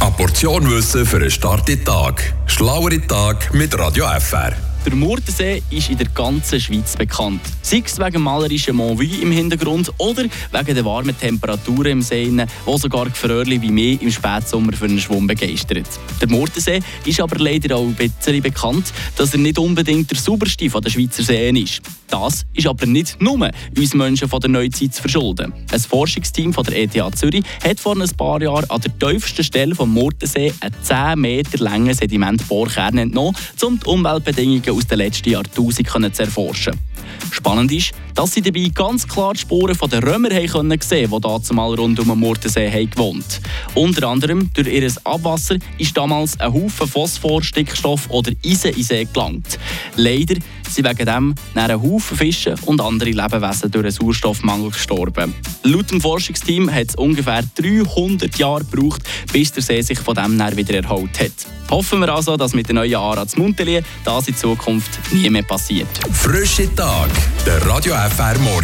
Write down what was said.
Eine Portion Wissen für einen starken Tag. Schlauere Tag mit Radio FR. Der Murtensee ist in der ganzen Schweiz bekannt. Sei es wegen malerischen Montvue im Hintergrund oder wegen der warmen Temperaturen im See, wo sogar Gefrörli wie mich im Spätsommer für einen Schwumm begeistert. Der Murtensee ist aber leider auch ein bisschen bekannt, dass er nicht unbedingt der sauberste der Schweizer Seen ist. Das ist aber nicht nur uns Menschen von der Neuzeit zu verschulden. Ein Forschungsteam von der ETH Zürich hat vor ein paar Jahren an der tiefsten Stelle vom Murtensee einen 10 Meter langen Sedimentbohrkern entnommen, um die Umweltbedingungen aus den letzten Jahrtausenden zu erforschen. Spannend ist, dass sie dabei ganz klar die Spuren der Römer haben sehen die dazumal rund um den Murtensee haben gewohnt Unter anderem durch ihr Abwasser ist damals ein Haufen Phosphor, Stickstoff oder Eisen in See gelangt. Leider sind wegen dem ein Haufen Fische und andere Lebewesen durch einen Sauerstoffmangel gestorben. Laut dem Forschungsteam hat es ungefähr 300 Jahre gebraucht, bis der See sich von dem wieder erholt hat. Hoffen wir also, dass mit der neuen Araz Muntelier das in Zukunft nie mehr passiert. Frische Tag, der Radio FR Morgen.